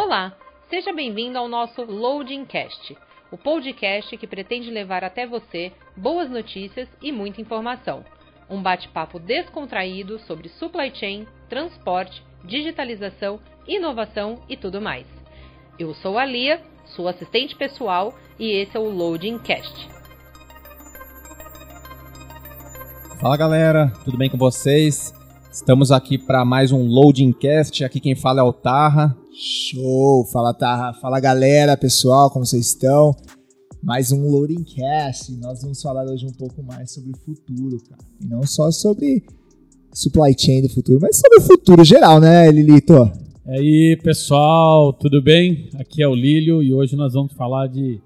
Olá, seja bem-vindo ao nosso Loading Cast, o podcast que pretende levar até você boas notícias e muita informação. Um bate-papo descontraído sobre supply chain, transporte, digitalização, inovação e tudo mais. Eu sou a Lia, sua assistente pessoal, e esse é o Loading Cast. Fala galera, tudo bem com vocês? Estamos aqui para mais um Loading Cast. Aqui quem fala é o Tarra. Show! Fala Tarra, fala galera, pessoal, como vocês estão? Mais um Loading Cast. Nós vamos falar hoje um pouco mais sobre o futuro, cara. E não só sobre supply chain do futuro, mas sobre o futuro geral, né, Lilito? E aí, pessoal, tudo bem? Aqui é o Lílio e hoje nós vamos falar de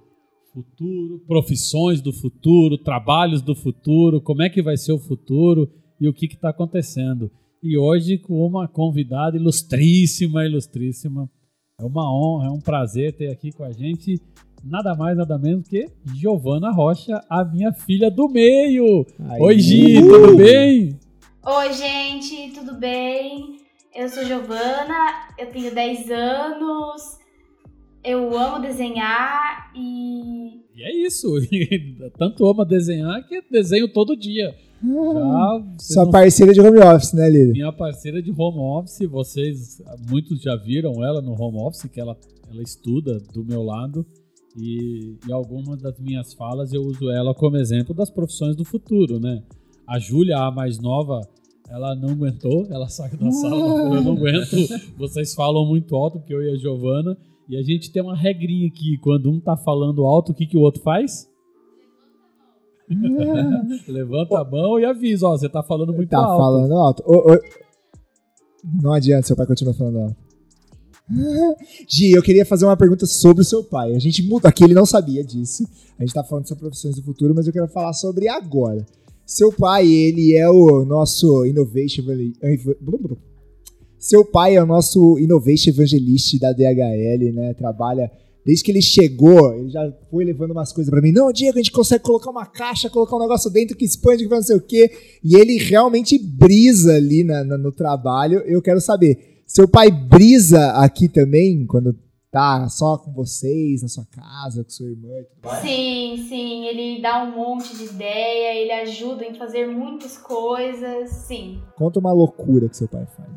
futuro, profissões do futuro, trabalhos do futuro, como é que vai ser o futuro e o que está acontecendo. E hoje com uma convidada ilustríssima, ilustríssima. É uma honra, é um prazer ter aqui com a gente nada mais, nada menos que Giovana Rocha, a minha filha do meio. Aí. Oi, Gi, tudo bem? Oi, gente, tudo bem? Eu sou Giovana, eu tenho 10 anos, eu amo desenhar e. E é isso. Tanto ama desenhar que desenho todo dia. Já, Sua não... parceira de home office, né, Lili? Minha parceira de home office, vocês, muitos já viram ela no home office, que ela, ela estuda do meu lado. E em algumas das minhas falas eu uso ela como exemplo das profissões do futuro, né? A Júlia, a mais nova, ela não aguentou, ela saiu da sala, eu não aguento. Vocês falam muito alto, porque eu e a Giovana. E a gente tem uma regrinha aqui, quando um tá falando alto, o que, que o outro faz? Levanta a mão e avisa, ó, você tá falando muito tá alto. Tá falando alto. Ô, ô, não adianta, seu pai continua falando alto. Gi, eu queria fazer uma pergunta sobre o seu pai. A gente mudou, aqui ele não sabia disso. A gente tá falando sobre profissões do futuro, mas eu quero falar sobre agora. Seu pai, ele é o nosso innovation seu pai é o nosso innovation evangelist da DHL, né? Trabalha Desde que ele chegou, ele já foi levando umas coisas para mim. Não, Diego, a gente consegue colocar uma caixa, colocar um negócio dentro que expande, que não sei o quê. E ele realmente brisa ali na, na, no trabalho. Eu quero saber, seu pai brisa aqui também, quando tá só com vocês, na sua casa, com sua irmã e tudo mais? Sim, sim. Ele dá um monte de ideia, ele ajuda em fazer muitas coisas, sim. Conta uma loucura que seu pai faz.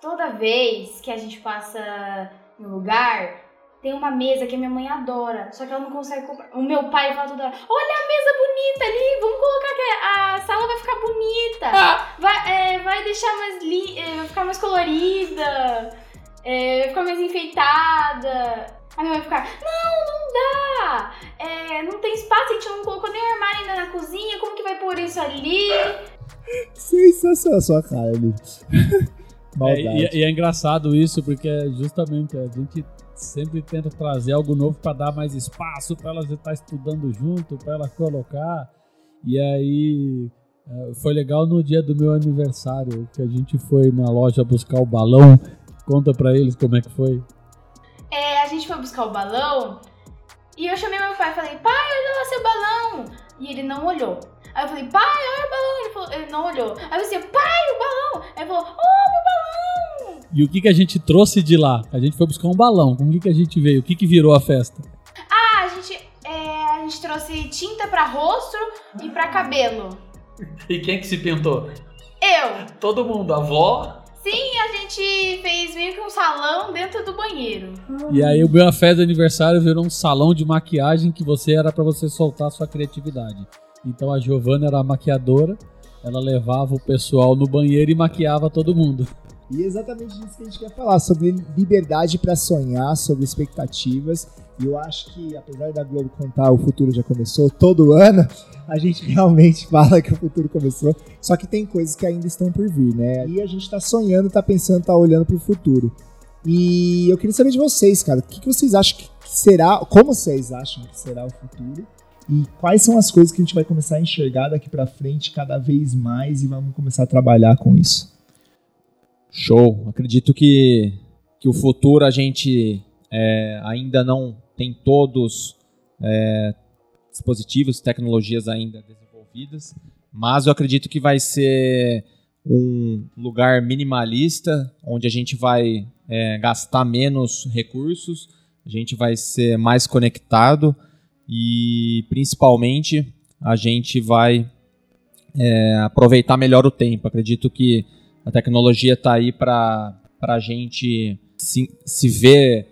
Toda vez que a gente passa no lugar, tem uma mesa que a minha mãe adora, só que ela não consegue comprar. O meu pai fala toda hora: Olha a mesa bonita ali, vamos colocar que a sala vai ficar bonita, ah. vai, é, vai deixar mais. Li é, vai ficar mais colorida, é, vai ficar mais enfeitada. A minha mãe vai ficar: Não, não dá, é, não tem espaço, a gente não colocou nem o armário ainda na cozinha, como que vai pôr isso ali? Sensacional a sua cara. É, e, e, é engraçado isso, porque é justamente a gente sempre tenta trazer algo novo para dar mais espaço para elas estar estudando junto, para ela colocar. E aí é, foi legal no dia do meu aniversário que a gente foi na loja buscar o balão. Conta para eles como é que foi. É, a gente foi buscar o balão e eu chamei meu pai e falei: "Pai, olha lá seu balão". E ele não olhou. Aí eu falei: "Pai, olha o balão". Ele, falou, ele não olhou. Aí eu disse: "Pai, o balão". Aí ele falou: "Oh, meu balão". E o que, que a gente trouxe de lá? A gente foi buscar um balão. Com o que, que a gente veio? O que, que virou a festa? Ah, a gente, é, a gente trouxe tinta para rosto e para cabelo. E quem que se pintou? Eu. Todo mundo, a avó? Sim, a gente fez meio que um salão dentro do banheiro. E aí o meu festa de aniversário virou um salão de maquiagem que você era para você soltar sua criatividade. Então a Giovana era a maquiadora, ela levava o pessoal no banheiro e maquiava todo mundo. E é exatamente disso que a gente quer falar, sobre liberdade para sonhar, sobre expectativas. E eu acho que, apesar da Globo contar o futuro já começou todo ano, a gente realmente fala que o futuro começou. Só que tem coisas que ainda estão por vir, né? E a gente está sonhando, está pensando, está olhando para o futuro. E eu queria saber de vocês, cara, o que, que vocês acham que será, como vocês acham que será o futuro? E quais são as coisas que a gente vai começar a enxergar daqui para frente cada vez mais e vamos começar a trabalhar com isso? Show. Acredito que, que o futuro a gente é, ainda não tem todos é, dispositivos, tecnologias ainda desenvolvidas, mas eu acredito que vai ser um lugar minimalista, onde a gente vai é, gastar menos recursos, a gente vai ser mais conectado e principalmente a gente vai é, aproveitar melhor o tempo. Acredito que a tecnologia está aí para a gente se, se ver.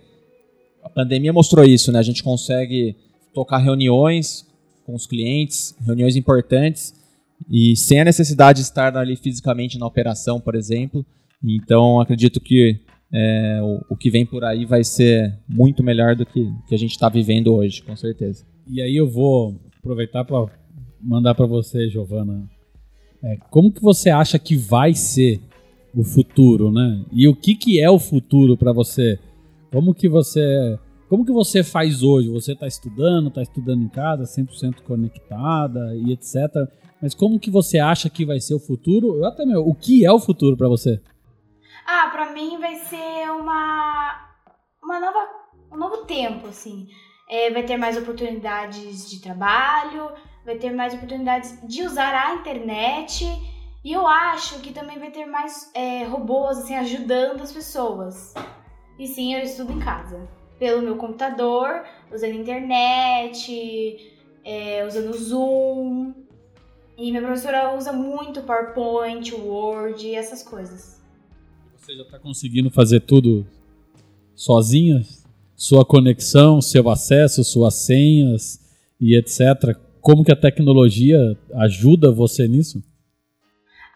A pandemia mostrou isso, né? A gente consegue tocar reuniões com os clientes, reuniões importantes, e sem a necessidade de estar ali fisicamente na operação, por exemplo. Então, acredito que é, o, o, que vem por aí vai ser muito melhor do que, que a gente está vivendo hoje, com certeza. E aí eu vou aproveitar para mandar para você, Giovana. É, como que você acha que vai ser o futuro, né? E o que, que é o futuro para você? Como que você como que você faz hoje? Você está estudando, está estudando em casa, 100% conectada e etc. Mas como que você acha que vai ser o futuro? Eu até meu, o que é o futuro para você? Ah, para mim vai ser uma uma nova um novo tempo, assim. É, vai ter mais oportunidades de trabalho, vai ter mais oportunidades de usar a internet e eu acho que também vai ter mais é, robôs assim ajudando as pessoas. E sim, eu estudo em casa pelo meu computador, usando internet, é, usando Zoom. E minha professora usa muito PowerPoint, Word e essas coisas. Você já está conseguindo fazer tudo sozinha? Sua conexão, seu acesso, suas senhas e etc. Como que a tecnologia ajuda você nisso?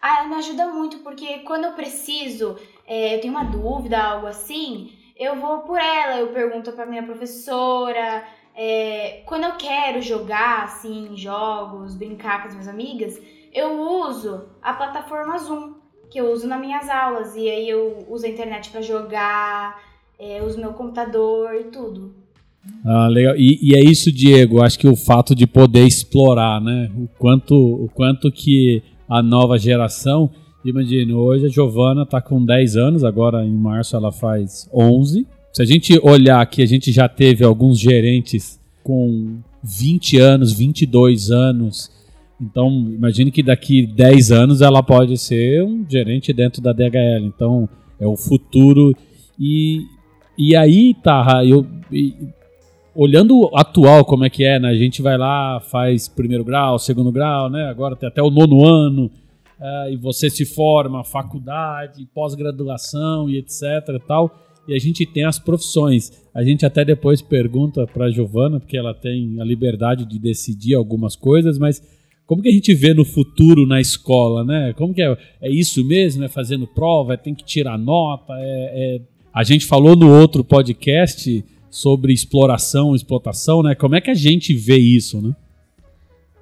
Ah, ela me ajuda muito, porque quando eu preciso, é, eu tenho uma dúvida, algo assim, eu vou por ela, eu pergunto para minha professora. É, quando eu quero jogar, assim, jogos, brincar com as minhas amigas, eu uso a plataforma Zoom, que eu uso nas minhas aulas. E aí eu uso a internet para jogar, é, uso meu computador e tudo. Ah, legal. E, e, é isso, Diego. Acho que o fato de poder explorar, né? O quanto, o quanto que a nova geração Imagina, hoje a Giovana está com 10 anos, agora em março ela faz 11. Se a gente olhar que a gente já teve alguns gerentes com 20 anos, 22 anos, então imagine que daqui 10 anos ela pode ser um gerente dentro da DHL. Então é o futuro. E, e aí, tá, eu, olhando atual como é que é, né? A gente vai lá, faz primeiro grau, segundo grau, né? Agora tem até o nono ano uh, e você se forma, faculdade, pós-graduação e etc e tal. E a gente tem as profissões. A gente até depois pergunta para a Giovana, porque ela tem a liberdade de decidir algumas coisas, mas como que a gente vê no futuro na escola, né? Como que é? É isso mesmo? É fazendo prova? É tem que tirar nota? É, é... A gente falou no outro podcast sobre exploração, explotação, né? Como é que a gente vê isso, né?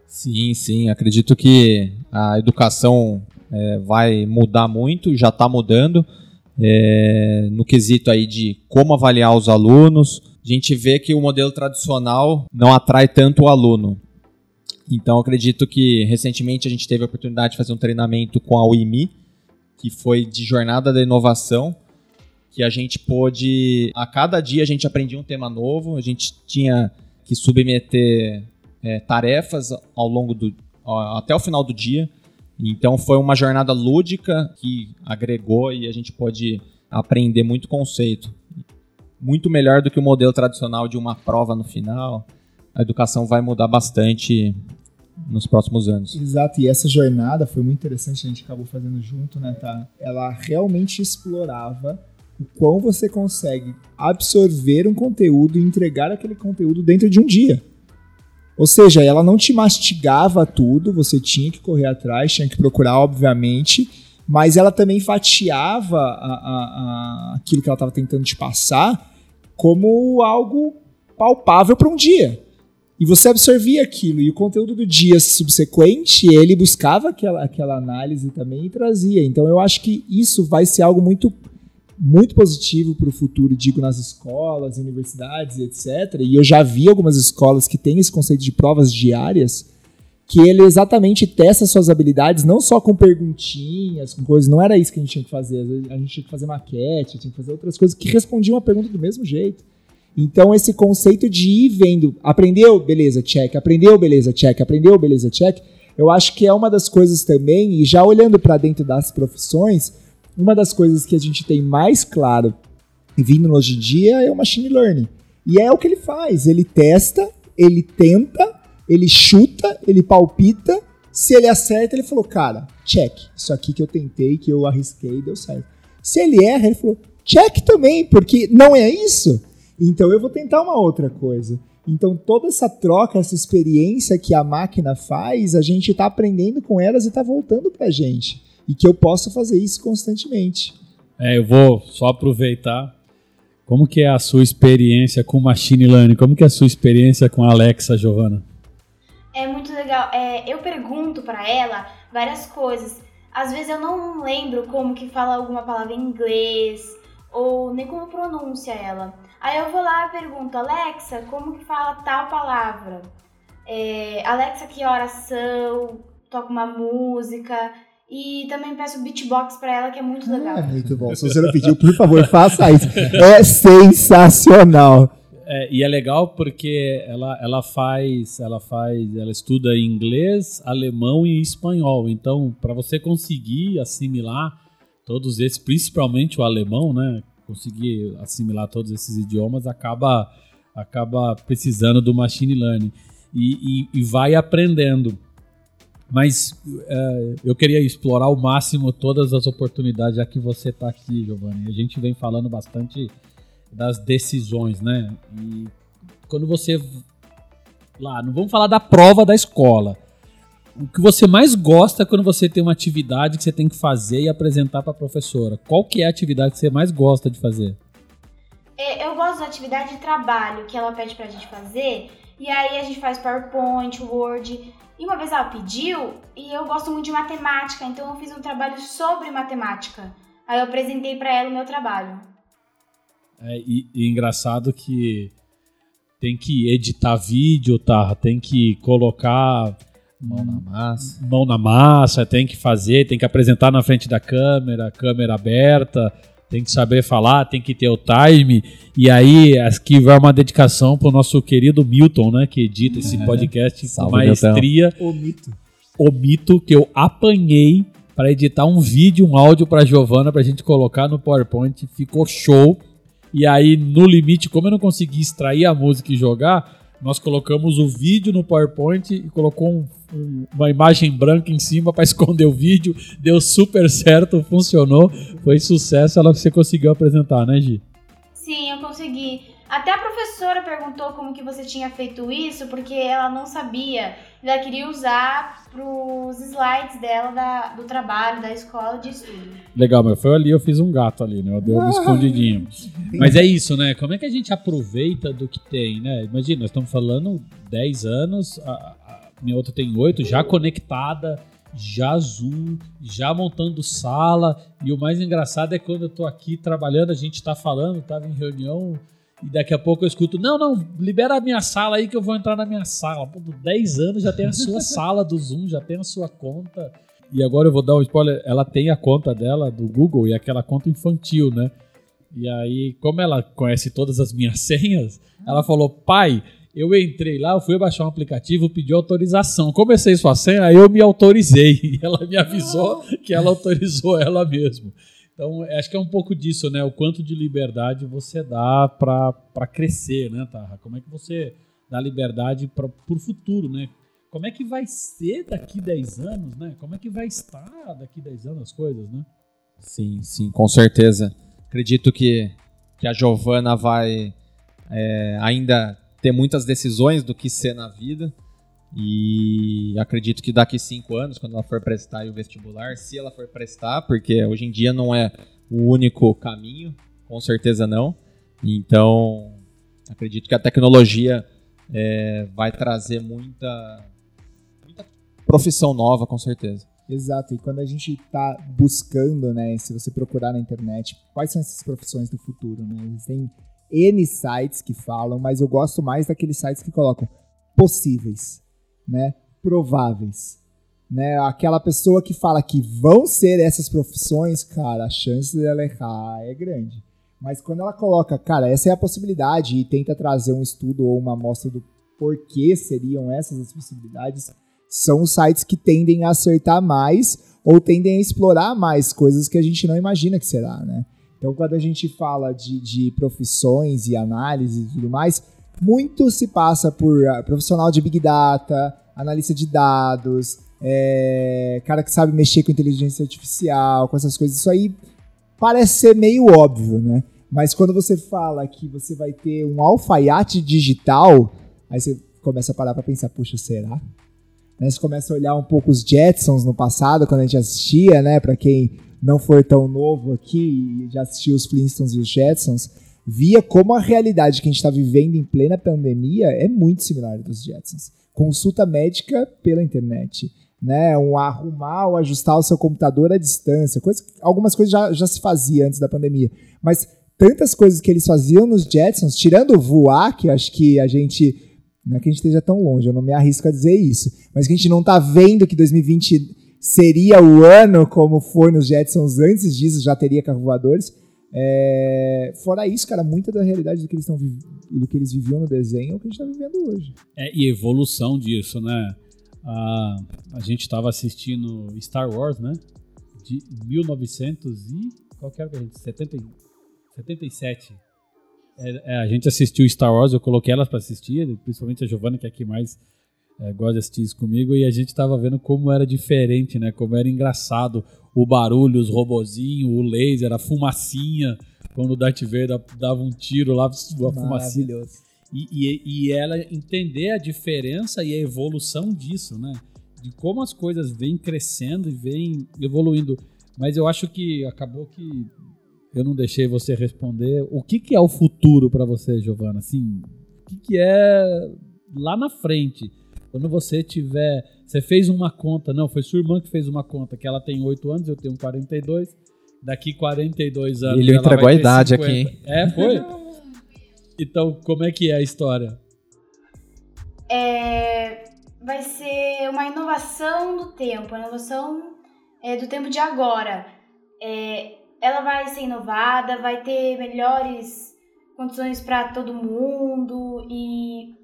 Sim, sim. Acredito que a educação é, vai mudar muito, já está mudando. É, no quesito aí de como avaliar os alunos, a gente vê que o modelo tradicional não atrai tanto o aluno. Então, acredito que recentemente a gente teve a oportunidade de fazer um treinamento com a UIMI, que foi de jornada da inovação, que a gente pôde, a cada dia a gente aprendia um tema novo, a gente tinha que submeter é, tarefas ao longo do até o final do dia. Então foi uma jornada lúdica que agregou e a gente pode aprender muito conceito. Muito melhor do que o modelo tradicional de uma prova no final. A educação vai mudar bastante nos próximos anos. Exato, e essa jornada foi muito interessante, a gente acabou fazendo junto, né, tá? Ela realmente explorava o quão você consegue absorver um conteúdo e entregar aquele conteúdo dentro de um dia. Ou seja, ela não te mastigava tudo, você tinha que correr atrás, tinha que procurar, obviamente, mas ela também fatiava a, a, a, aquilo que ela estava tentando te passar como algo palpável para um dia. E você absorvia aquilo, e o conteúdo do dia subsequente, ele buscava aquela, aquela análise também e trazia. Então eu acho que isso vai ser algo muito muito positivo para o futuro, digo, nas escolas, universidades, etc. E eu já vi algumas escolas que têm esse conceito de provas diárias, que ele exatamente testa suas habilidades, não só com perguntinhas, com coisas, não era isso que a gente tinha que fazer. A gente tinha que fazer maquete, tinha que fazer outras coisas que respondiam a pergunta do mesmo jeito. Então, esse conceito de ir vendo, aprendeu, beleza, check, aprendeu, beleza, check, aprendeu, beleza, check, eu acho que é uma das coisas também, e já olhando para dentro das profissões, uma das coisas que a gente tem mais claro vindo hoje em dia é o machine learning. E é o que ele faz, ele testa, ele tenta, ele chuta, ele palpita, se ele acerta, ele falou, cara, check, isso aqui que eu tentei, que eu arrisquei, deu certo. Se ele erra, ele falou, check também, porque não é isso. Então eu vou tentar uma outra coisa. Então toda essa troca, essa experiência que a máquina faz, a gente está aprendendo com elas e está voltando para a gente. E que eu posso fazer isso constantemente. É, eu vou só aproveitar. Como que é a sua experiência com machine learning? Como que é a sua experiência com a Alexa, Giovana? É muito legal. É, eu pergunto para ela várias coisas. Às vezes eu não lembro como que fala alguma palavra em inglês ou nem como pronuncia ela. Aí eu vou lá e pergunto, Alexa, como que fala tal palavra? É, Alexa, que horas são? Toca uma música. E também peço beatbox pra ela, que é muito legal. É muito bom. Se você não pediu, por favor, faça isso. É sensacional. É, e é legal porque ela, ela faz, ela faz, ela estuda inglês, alemão e espanhol. Então, para você conseguir assimilar todos esses, principalmente o alemão, né? Conseguir assimilar todos esses idiomas, acaba, acaba precisando do machine learning e, e, e vai aprendendo. Mas é, eu queria explorar ao máximo todas as oportunidades, já que você está aqui, Giovanni. A gente vem falando bastante das decisões, né? E quando você lá, não vamos falar da prova da escola. O que você mais gosta quando você tem uma atividade que você tem que fazer e apresentar para a professora? Qual que é a atividade que você mais gosta de fazer? É, eu gosto da atividade de trabalho que ela pede pra gente fazer. E aí a gente faz PowerPoint, Word. E uma vez ela pediu, e eu gosto muito de matemática, então eu fiz um trabalho sobre matemática. Aí eu apresentei para ela o meu trabalho. É, e, e engraçado que tem que editar vídeo, tá? Tem que colocar mão na massa, mão na massa, tem que fazer, tem que apresentar na frente da câmera, câmera aberta, tem que saber falar, tem que ter o time. E aí, aqui vai uma dedicação pro nosso querido Milton, né? Que edita esse podcast com maestria. O mito. O mito que eu apanhei para editar um vídeo, um áudio para Giovana pra gente colocar no PowerPoint. Ficou show. E aí, no limite, como eu não consegui extrair a música e jogar, nós colocamos o vídeo no PowerPoint e colocou um, um, uma imagem branca em cima para esconder o vídeo. Deu super certo, funcionou, foi sucesso. Ela você conseguiu apresentar, né, Gi? Sim, eu consegui. Até a professora perguntou como que você tinha feito isso, porque ela não sabia. Ela queria usar para os slides dela da, do trabalho, da escola de estudo. Legal, mas foi ali, eu fiz um gato ali, né? Eu dei um escondidinho. Mas é isso, né? Como é que a gente aproveita do que tem, né? Imagina, nós estamos falando 10 anos, a, minha outra tem 8, já conectada, já Zoom, já montando sala. E o mais engraçado é quando eu tô aqui trabalhando, a gente tá falando, tava em reunião e daqui a pouco eu escuto, não, não, libera a minha sala aí que eu vou entrar na minha sala. Pô, 10 anos já tem a sua sala do Zoom, já tem a sua conta. E agora eu vou dar um spoiler, ela tem a conta dela do Google e aquela conta infantil, né? E aí, como ela conhece todas as minhas senhas, ela falou, pai, eu entrei lá, eu fui baixar um aplicativo, pedi autorização. Comecei sua senha, aí eu me autorizei. E ela me avisou que ela autorizou ela mesmo. Então, acho que é um pouco disso, né? O quanto de liberdade você dá para crescer, né, Tarra? Como é que você dá liberdade para o futuro, né? Como é que vai ser daqui 10 anos, né? Como é que vai estar daqui 10 anos as coisas, né? Sim, sim, com certeza. Acredito que, que a Giovana vai é, ainda ter muitas decisões do que ser na vida. E acredito que daqui cinco anos, quando ela for prestar o vestibular, se ela for prestar, porque hoje em dia não é o único caminho, com certeza não. Então, acredito que a tecnologia é, vai trazer muita, muita profissão nova, com certeza. Exato, e quando a gente está buscando, né, se você procurar na internet, quais são essas profissões do futuro, né? Existem N sites que falam, mas eu gosto mais daqueles sites que colocam possíveis né, prováveis. Né, aquela pessoa que fala que vão ser essas profissões, cara, a chance dela errar é grande. Mas quando ela coloca, cara, essa é a possibilidade e tenta trazer um estudo ou uma amostra do porquê seriam essas as possibilidades, são os sites que tendem a acertar mais ou tendem a explorar mais coisas que a gente não imagina que será, né? Então, quando a gente fala de, de profissões e análise e tudo mais, muito se passa por uh, profissional de Big Data, analista de dados, é, cara que sabe mexer com inteligência artificial, com essas coisas. Isso aí parece ser meio óbvio, né? Mas quando você fala que você vai ter um alfaiate digital, aí você começa a parar para pensar, puxa, será? Né, você começa a olhar um pouco os Jetsons no passado, quando a gente assistia, né? Para quem não for tão novo aqui e já assistiu os Flintstones e os Jetsons, via como a realidade que a gente está vivendo em plena pandemia é muito similar dos Jetsons. Consulta médica pela internet, né? Um arrumar ou ajustar o seu computador à distância, coisa, algumas coisas já, já se fazia antes da pandemia, mas tantas coisas que eles faziam nos Jetsons, tirando voar, que acho que a gente não é que a gente esteja tão longe, eu não me arrisco a dizer isso, mas que a gente não está vendo que 2020 seria o ano como foi nos Jetsons antes disso, já teria carro voadores. É... Fora isso, cara, muita da realidade do que eles, vi... do que eles viviam no desenho é o que a gente está vivendo hoje. É, e evolução disso, né? A, a gente estava assistindo Star Wars, né? De 1900 e... Qual que era que a gente... 70, 77. É, é, a gente assistiu Star Wars, eu coloquei elas para assistir, principalmente a Giovanna, que é aqui mais é, gosta de assistir isso comigo, e a gente tava vendo como era diferente, né? Como era engraçado o barulho, os robozinhos, o laser, a fumacinha, quando o Darth Vader dava um tiro lá, a fumacinha. E, e, e ela entender a diferença e a evolução disso, né? De como as coisas vêm crescendo e vêm evoluindo. Mas eu acho que acabou que eu não deixei você responder. O que, que é o futuro para você, Giovana? Assim, o que, que é lá na frente? Quando você tiver. Você fez uma conta, não, foi sua irmã que fez uma conta, que ela tem 8 anos, eu tenho 42. Daqui 42 anos. Ele entregou a idade 50. aqui, hein? É, foi? então, como é que é a história? É, vai ser uma inovação do tempo, uma inovação é, do tempo de agora. É, ela vai ser inovada, vai ter melhores condições para todo mundo e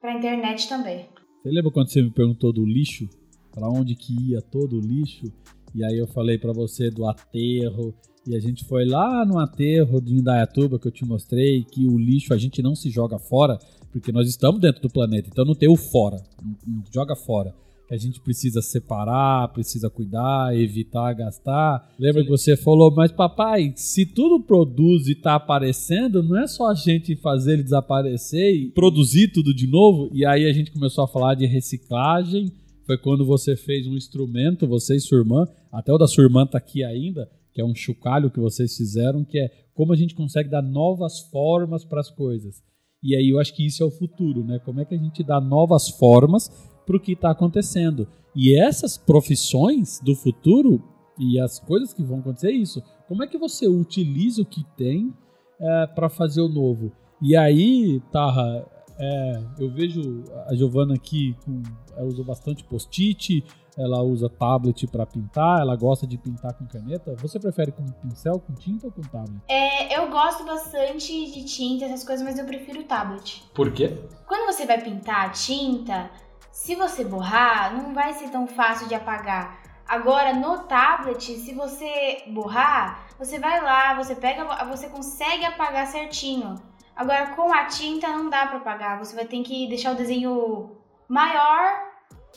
para a internet também. Você lembra quando você me perguntou do lixo? Para onde que ia todo o lixo? E aí eu falei para você do aterro. E a gente foi lá no aterro de Indaiatuba que eu te mostrei que o lixo a gente não se joga fora, porque nós estamos dentro do planeta, então não tem o fora, não joga fora que a gente precisa separar, precisa cuidar, evitar gastar. Lembra que você falou, mas papai, se tudo produz e está aparecendo, não é só a gente fazer ele desaparecer e produzir tudo de novo? E aí a gente começou a falar de reciclagem. Foi quando você fez um instrumento, você e sua irmã, até o da sua irmã está aqui ainda, que é um chocalho que vocês fizeram, que é como a gente consegue dar novas formas para as coisas. E aí eu acho que isso é o futuro, né? Como é que a gente dá novas formas para o que está acontecendo. E essas profissões do futuro e as coisas que vão acontecer é isso. Como é que você utiliza o que tem é, para fazer o novo? E aí, Tarra, é, eu vejo a Giovana aqui, com, ela usa bastante post-it, ela usa tablet para pintar, ela gosta de pintar com caneta. Você prefere com pincel, com tinta ou com tablet? É, eu gosto bastante de tinta, essas coisas, mas eu prefiro tablet. Por quê? Quando você vai pintar a tinta, se você borrar, não vai ser tão fácil de apagar. Agora, no tablet, se você borrar, você vai lá, você pega, você consegue apagar certinho. Agora, com a tinta não dá para apagar. Você vai ter que deixar o desenho maior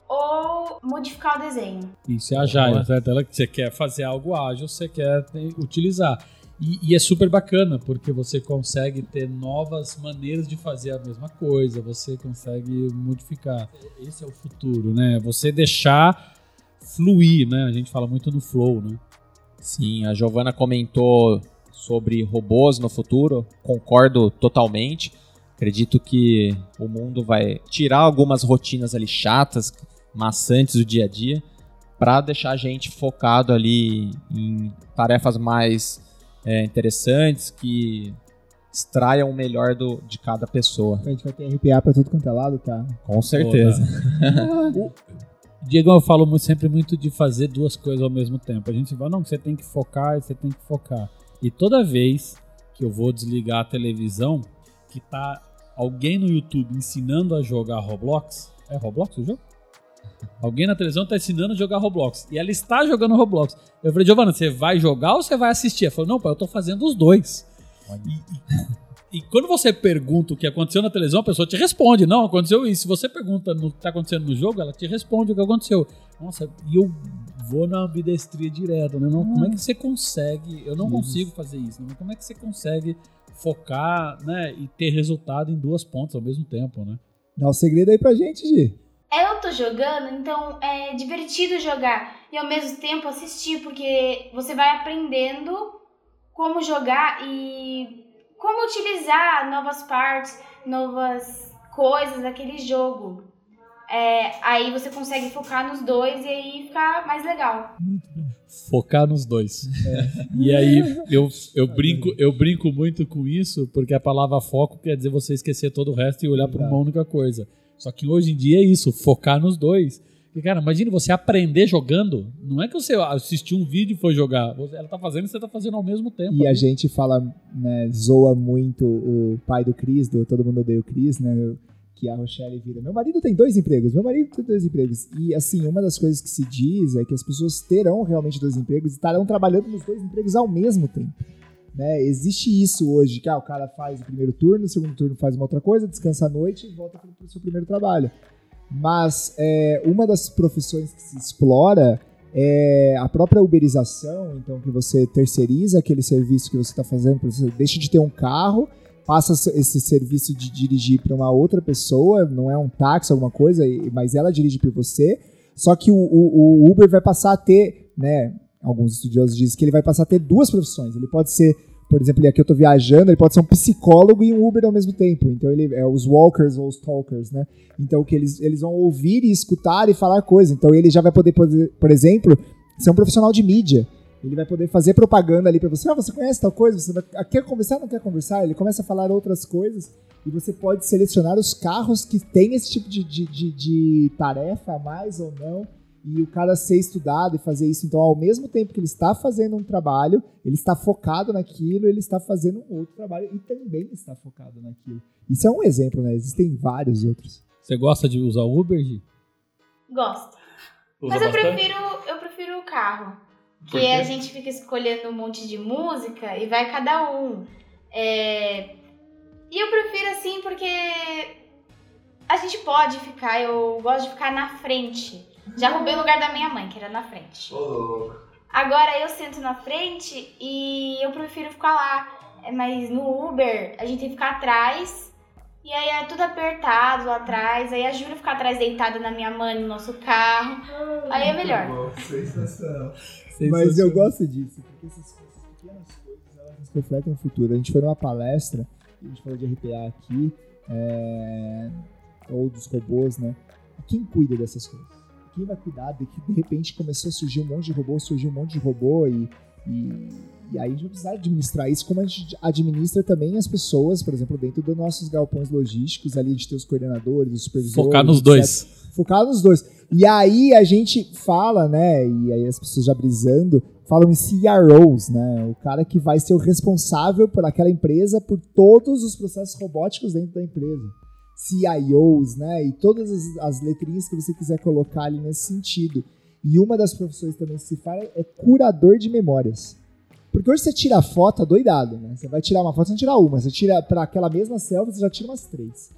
ou modificar o desenho. Isso é a Jaya, certo? Ela que você quer fazer algo ágil, você quer utilizar. E, e, é super bacana, porque você consegue ter novas maneiras de fazer a mesma coisa, você consegue modificar. Esse é o futuro, né? Você deixar fluir, né? A gente fala muito no flow, né? Sim, a Giovana comentou sobre robôs no futuro, concordo totalmente. Acredito que o mundo vai tirar algumas rotinas ali chatas, maçantes do dia a dia, para deixar a gente focado ali em tarefas mais é, interessantes que extraiam o melhor do, de cada pessoa. A gente vai ter RPA pra tudo quanto é lado, tá? Com certeza. Diego, eu falo muito, sempre muito de fazer duas coisas ao mesmo tempo. A gente fala, não, você tem que focar, você tem que focar. E toda vez que eu vou desligar a televisão, que tá alguém no YouTube ensinando a jogar Roblox, é Roblox o jogo? Alguém na televisão tá ensinando a jogar Roblox. E ela está jogando Roblox. Eu falei, Giovana, você vai jogar ou você vai assistir? Ela falou, não, pai, eu tô fazendo os dois. E, e, e quando você pergunta o que aconteceu na televisão, a pessoa te responde. Não, aconteceu isso. Se você pergunta no que tá acontecendo no jogo, ela te responde o que aconteceu. Nossa, e eu vou na ambidestria direto, né? Não, Como é que você consegue? Eu não Isso. consigo fazer isso. Né? Como é que você consegue focar, né, e ter resultado em duas pontas ao mesmo tempo, né? Dá um segredo aí pra gente, Gi. É, eu tô jogando, então é divertido jogar e ao mesmo tempo assistir, porque você vai aprendendo como jogar e como utilizar novas partes, novas coisas daquele jogo. É, aí você consegue focar nos dois e aí fica mais legal. Focar nos dois. E aí eu, eu, brinco, eu brinco muito com isso, porque a palavra foco quer dizer você esquecer todo o resto e olhar para uma única coisa. Só que hoje em dia é isso, focar nos dois. Porque, cara, imagine você aprender jogando. Não é que você assistiu um vídeo e foi jogar. Ela tá fazendo e você tá fazendo ao mesmo tempo. E a gente fala, né, zoa muito o pai do Cris, do Todo Mundo Odeia o Cris, né? Que a Rochelle vira. Meu marido tem dois empregos, meu marido tem dois empregos. E assim, uma das coisas que se diz é que as pessoas terão realmente dois empregos e estarão trabalhando nos dois empregos ao mesmo tempo. Né? Existe isso hoje, que ah, o cara faz o primeiro turno, o segundo turno faz uma outra coisa, descansa à noite e volta para o seu primeiro trabalho. Mas é, uma das profissões que se explora é a própria uberização, então que você terceiriza aquele serviço que você está fazendo, você deixa de ter um carro, passa esse serviço de dirigir para uma outra pessoa, não é um táxi, alguma coisa, mas ela dirige por você. Só que o, o- o Uber vai passar a ter, né? Alguns estudiosos dizem que ele vai passar a ter duas profissões. Ele pode ser, por exemplo, aqui eu estou viajando, ele pode ser um psicólogo e um Uber ao mesmo tempo. Então ele é os walkers ou os talkers, né? Então que eles, eles vão ouvir e escutar e falar coisa. Então ele já vai poder, por exemplo, ser um profissional de mídia. Ele vai poder fazer propaganda ali pra você. Ah, você conhece tal coisa? Você ah, quer conversar? Não quer conversar? Ele começa a falar outras coisas e você pode selecionar os carros que tem esse tipo de, de, de, de tarefa a mais ou não. E o cara ser estudado e fazer isso. Então, ao mesmo tempo que ele está fazendo um trabalho, ele está focado naquilo, ele está fazendo um outro trabalho e também está focado naquilo. Isso é um exemplo, né? Existem vários outros. Você gosta de usar Uber, Gi? Gosto. Usa Mas eu bastante? prefiro, eu prefiro o carro. Por Que a gente fica escolhendo um monte de música e vai cada um. É, E eu prefiro assim porque a gente pode ficar, eu gosto de ficar na frente. Já roubei o lugar da minha mãe, que era na frente. Agora eu sento na frente e eu prefiro ficar lá. É, Mas no Uber a gente tem que ficar atrás. E aí é tudo apertado lá atrás. Aí a Júlia fica atrás deitada na minha mãe, no nosso carro. Aí é melhor. Sensacional. Mas eu gosto disso, porque essas coisas, pequenas coisas, elas nos refletem o futuro. A gente foi numa palestra, a gente falou de RPA aqui, é, ou dos robôs, né? Quem cuida dessas coisas? Quem vai cuidar de que de repente começou a surgir um monte de robô, surgiu um monte de robô e, e, e aí a gente vai precisar administrar isso como a gente administra também as pessoas, por exemplo, dentro dos nossos galpões logísticos, ali gente tem os coordenadores, os supervisores. Focar nos etc dois. focar nos dois. E aí a gente fala, né? E aí as pessoas já brisando, falam em CROs, né? O cara que vai ser o responsável por aquela empresa, por todos os processos robóticos dentro da empresa. CIOs, né? E todas as, as letrinhas que você quiser colocar ali nesse sentido. E uma das profissões também que se fala é curador de memórias. Porque hoje você tira a foto doidado, né? Você vai tirar uma foto, você não tira uma. Você tira para aquela mesma selfie, você já tira umas três.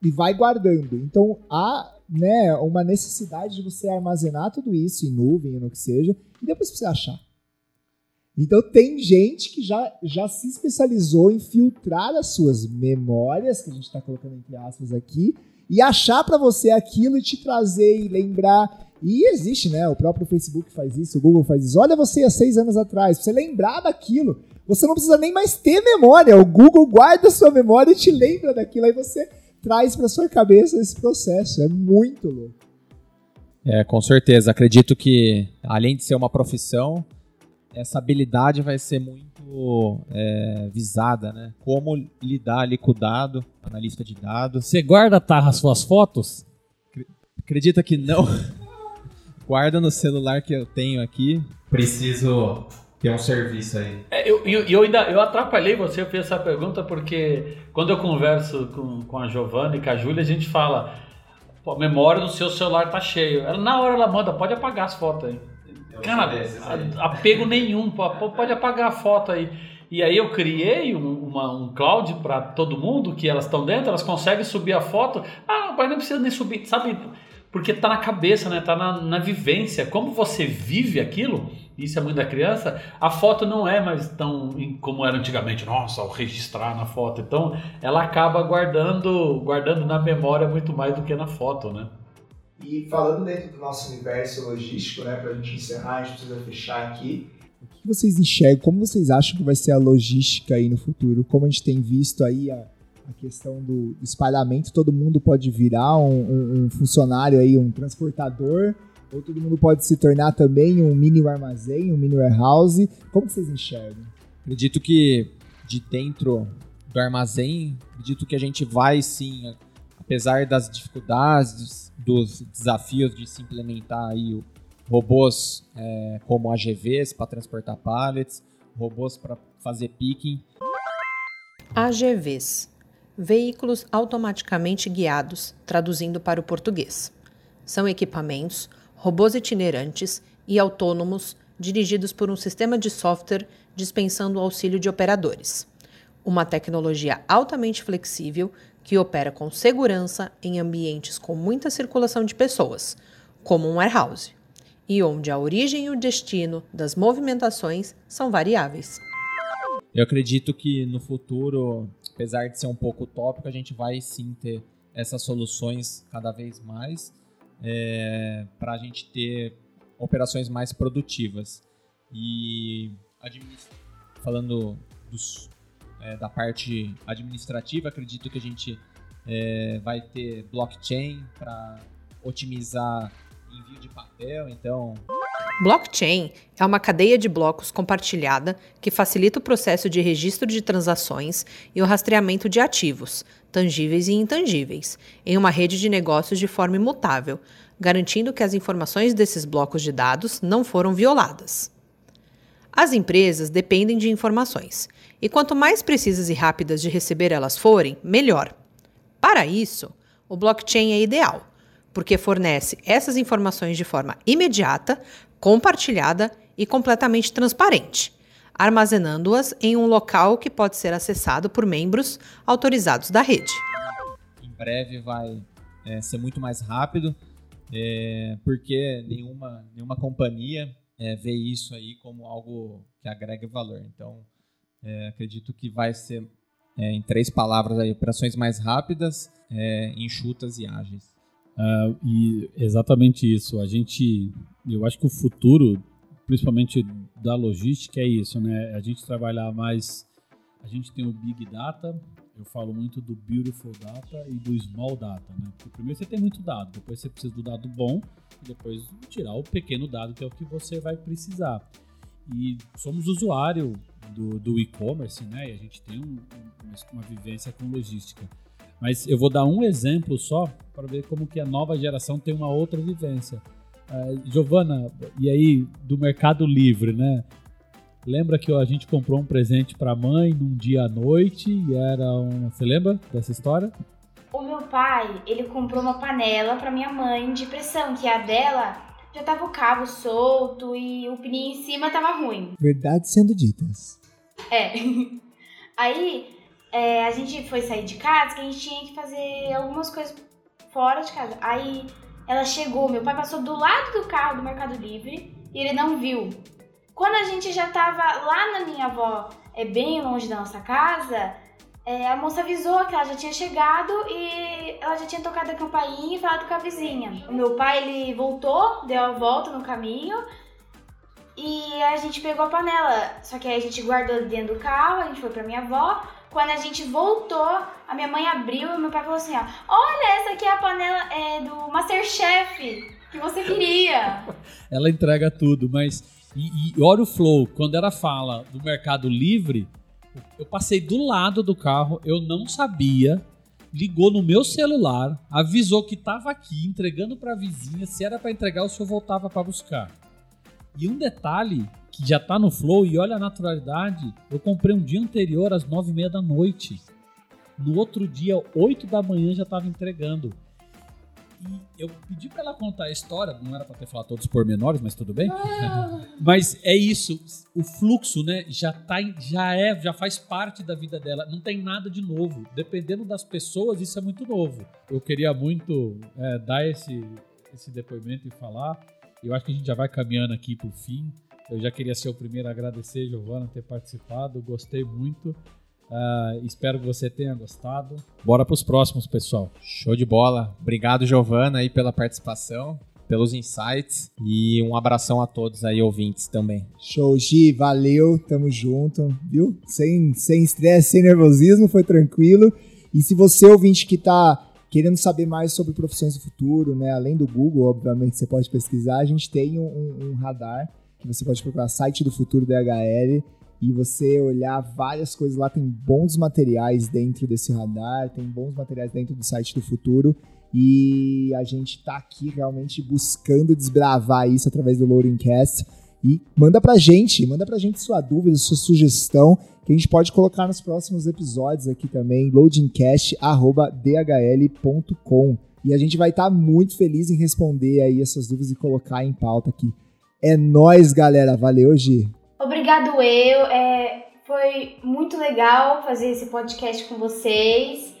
E vai guardando. Então há né, uma necessidade de você armazenar tudo isso em nuvem, ou no que seja, e depois você achar. Então tem gente que já, já se especializou em filtrar as suas memórias, que a gente está colocando entre aspas aqui, e achar para você aquilo e te trazer e lembrar. E existe, né? O próprio Facebook faz isso, o Google faz isso. Olha você há seis anos atrás, você lembrar daquilo. Você não precisa nem mais ter memória. O Google guarda a sua memória e te lembra daquilo. Aí você traz para sua cabeça esse processo. É muito louco. É, com certeza. Acredito que, além de ser uma profissão, essa habilidade vai ser muito é, visada, né? Como lidar ali com o dado, analista de dados. Você guarda, Tarra, as suas fotos? Acredita que não? Guarda no celular que eu tenho aqui. Preciso ter um serviço aí. É, eu, eu, eu ainda eu atrapalhei você, eu fiz essa pergunta porque quando eu converso com, com a Giovanna e com a Júlia, a gente fala. Pô, a memória do seu celular tá cheio. Ela, na hora ela manda, pode apagar as fotos aí. Cara, apego nenhum, pode apagar a foto aí. E aí eu criei um, uma- um cloud para todo mundo que elas estão dentro, elas conseguem subir a foto. Ah, mas não precisa nem subir, sabe? Porque tá na cabeça, né? Tá na, na vivência. Como você vive aquilo, isso é muito da criança, a foto não é mais tão como era antigamente. Nossa, ao registrar na foto. Então, ela acaba guardando, guardando na memória muito mais do que na foto, né? E falando dentro do nosso universo logístico, né, pra gente encerrar, a gente precisa fechar aqui. O que vocês enxergam? Como vocês acham que vai ser a logística aí no futuro? Como a gente tem visto aí a, a questão do espalhamento, todo mundo pode virar um, um- um funcionário aí, um transportador, ou todo mundo pode se tornar também um mini armazém, um mini warehouse. Como vocês enxergam? Acredito que de dentro do armazém, acredito que a gente vai sim, apesar das dificuldades, dos desafios de se implementar aí robôs é, como AGVs para transportar pallets, robôs para fazer picking, AGVs Veículos automaticamente guiados, traduzindo para o português. São equipamentos, robôs itinerantes e autônomos dirigidos por um sistema de software dispensando o auxílio de operadores. Uma tecnologia altamente flexível que opera com segurança em ambientes com muita circulação de pessoas, como um warehouse, e onde a origem e o destino das movimentações são variáveis. Eu acredito que no futuro, apesar de ser um pouco utópico, a gente vai sim ter essas soluções cada vez mais para a gente ter operações mais produtivas. E falando dos- é, da parte administrativa, acredito que a gente é, vai ter blockchain para otimizar envio de papel, então Blockchain é uma cadeia de blocos compartilhada que facilita o processo de registro de transações e o rastreamento de ativos, tangíveis e intangíveis, em uma rede de negócios de forma imutável, garantindo que as informações desses blocos de dados não foram violadas. As empresas dependem de informações, e quanto mais precisas e rápidas de receber elas forem, melhor. Para isso, o blockchain é ideal, porque fornece essas informações de forma imediata, compartilhada e completamente transparente, armazenando-as em um local que pode ser acessado por membros autorizados da rede. em breve vai é, ser muito mais rápido, é, porque nenhuma, nenhuma companhia é, vê isso aí como algo que agrega valor. Então, é, acredito que vai ser, é, em três palavras, aí, operações mais rápidas, é, enxutas e ágeis. Ah, e exatamente isso. A gente, eu acho que o futuro, principalmente da logística, é isso, né? A gente trabalhar mais. A gente tem o Big Data, eu falo muito do Beautiful Data e do Small Data, né? Porque primeiro você tem muito dado, depois você precisa do dado bom e depois tirar o pequeno dado que é o que você vai precisar. E somos usuário do, do e-commerce, né? E a gente tem um- um- uma vivência com logística. Mas eu vou dar um exemplo só para ver como que a nova geração tem uma outra vivência. Ah, Giovana, e aí do Mercado Livre, né? Lembra que a gente comprou um presente para a mãe num dia à noite e era um, você lembra dessa história? O meu pai, ele comprou uma panela pra minha mãe de pressão, que a dela já tava o cabo solto e o pininho em cima tava ruim. Verdades sendo ditas. É. Aí é, a gente foi sair de casa que a gente tinha que fazer algumas coisas fora de casa. Aí ela chegou, meu pai passou do lado do carro do Mercado Livre e ele não viu. Quando a gente já tava lá na minha avó, é bem longe da nossa casa, é, a moça avisou que ela já tinha chegado e ela já tinha tocado a campainha e falado com a vizinha. O meu pai, ele voltou, deu a volta no caminho e a gente pegou a panela. Só que aí a gente guardou dentro do carro, a gente foi pra minha avó. Quando a gente voltou, a minha mãe abriu e meu pai falou assim, ó, olha, essa aqui é a panela é, do Masterchef que você queria. Ela entrega tudo, mas e, e olha o flow, quando ela fala do Mercado Livre, eu passei do lado do carro, eu não sabia, ligou no meu celular, avisou que estava aqui entregando para a vizinha, se era para entregar, o senhor voltava para buscar. E um detalhe que já tá no flow e olha a naturalidade, eu comprei um dia anterior às nove e meia da noite. No outro dia, 8 da manhã, já estava entregando. E eu pedi para ela contar a história, não era para ter falado todos os pormenores, mas tudo bem. mas é isso, o fluxo, né, já tá, já é, já faz parte da vida dela. Não tem nada de novo. Dependendo das pessoas, isso é muito novo. Eu queria muito é, dar esse esse depoimento e falar. Eu acho que a gente já vai caminhando aqui para o fim. Eu já queria ser o primeiro a agradecer, Giovana, ter participado. Gostei muito. Uh, espero que você tenha gostado. Bora para os próximos, pessoal. Show de bola. Obrigado, Giovana, aí pela participação, pelos insights e um abração a todos aí ouvintes também. Show, Gi, valeu, tamo junto, viu? Sem sem estresse, sem nervosismo, foi tranquilo. E se você ouvinte que tá querendo saber mais sobre profissões do futuro, né? Além do Google, obviamente, você pode pesquisar. A gente tem um, um radar que você pode procurar site do futuro DHL e você olhar várias coisas lá. Tem bons materiais dentro desse radar, tem bons materiais dentro do site do futuro. E a gente está aqui realmente buscando desbravar isso através do Loadingcast. E manda pra gente, manda pra gente sua dúvida, sua sugestão, que a gente pode colocar nos próximos episódios aqui também, loadingcast.dhl.com. E a gente vai estar tá muito feliz em responder aí essas dúvidas e colocar em pauta aqui. É nós, galera. Valeu, Gi. Obrigado, eu. É, foi muito legal fazer esse podcast com vocês.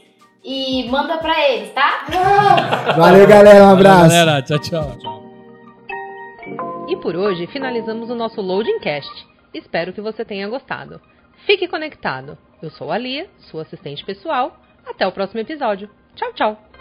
E manda pra eles, tá? Valeu, galera. Um abraço. Valeu, galera. Tchau, tchau. E por hoje finalizamos o nosso Loading Cast. Espero que você tenha gostado. Fique conectado. Eu sou a Lia, sua assistente pessoal. Até o próximo episódio. Tchau, tchau.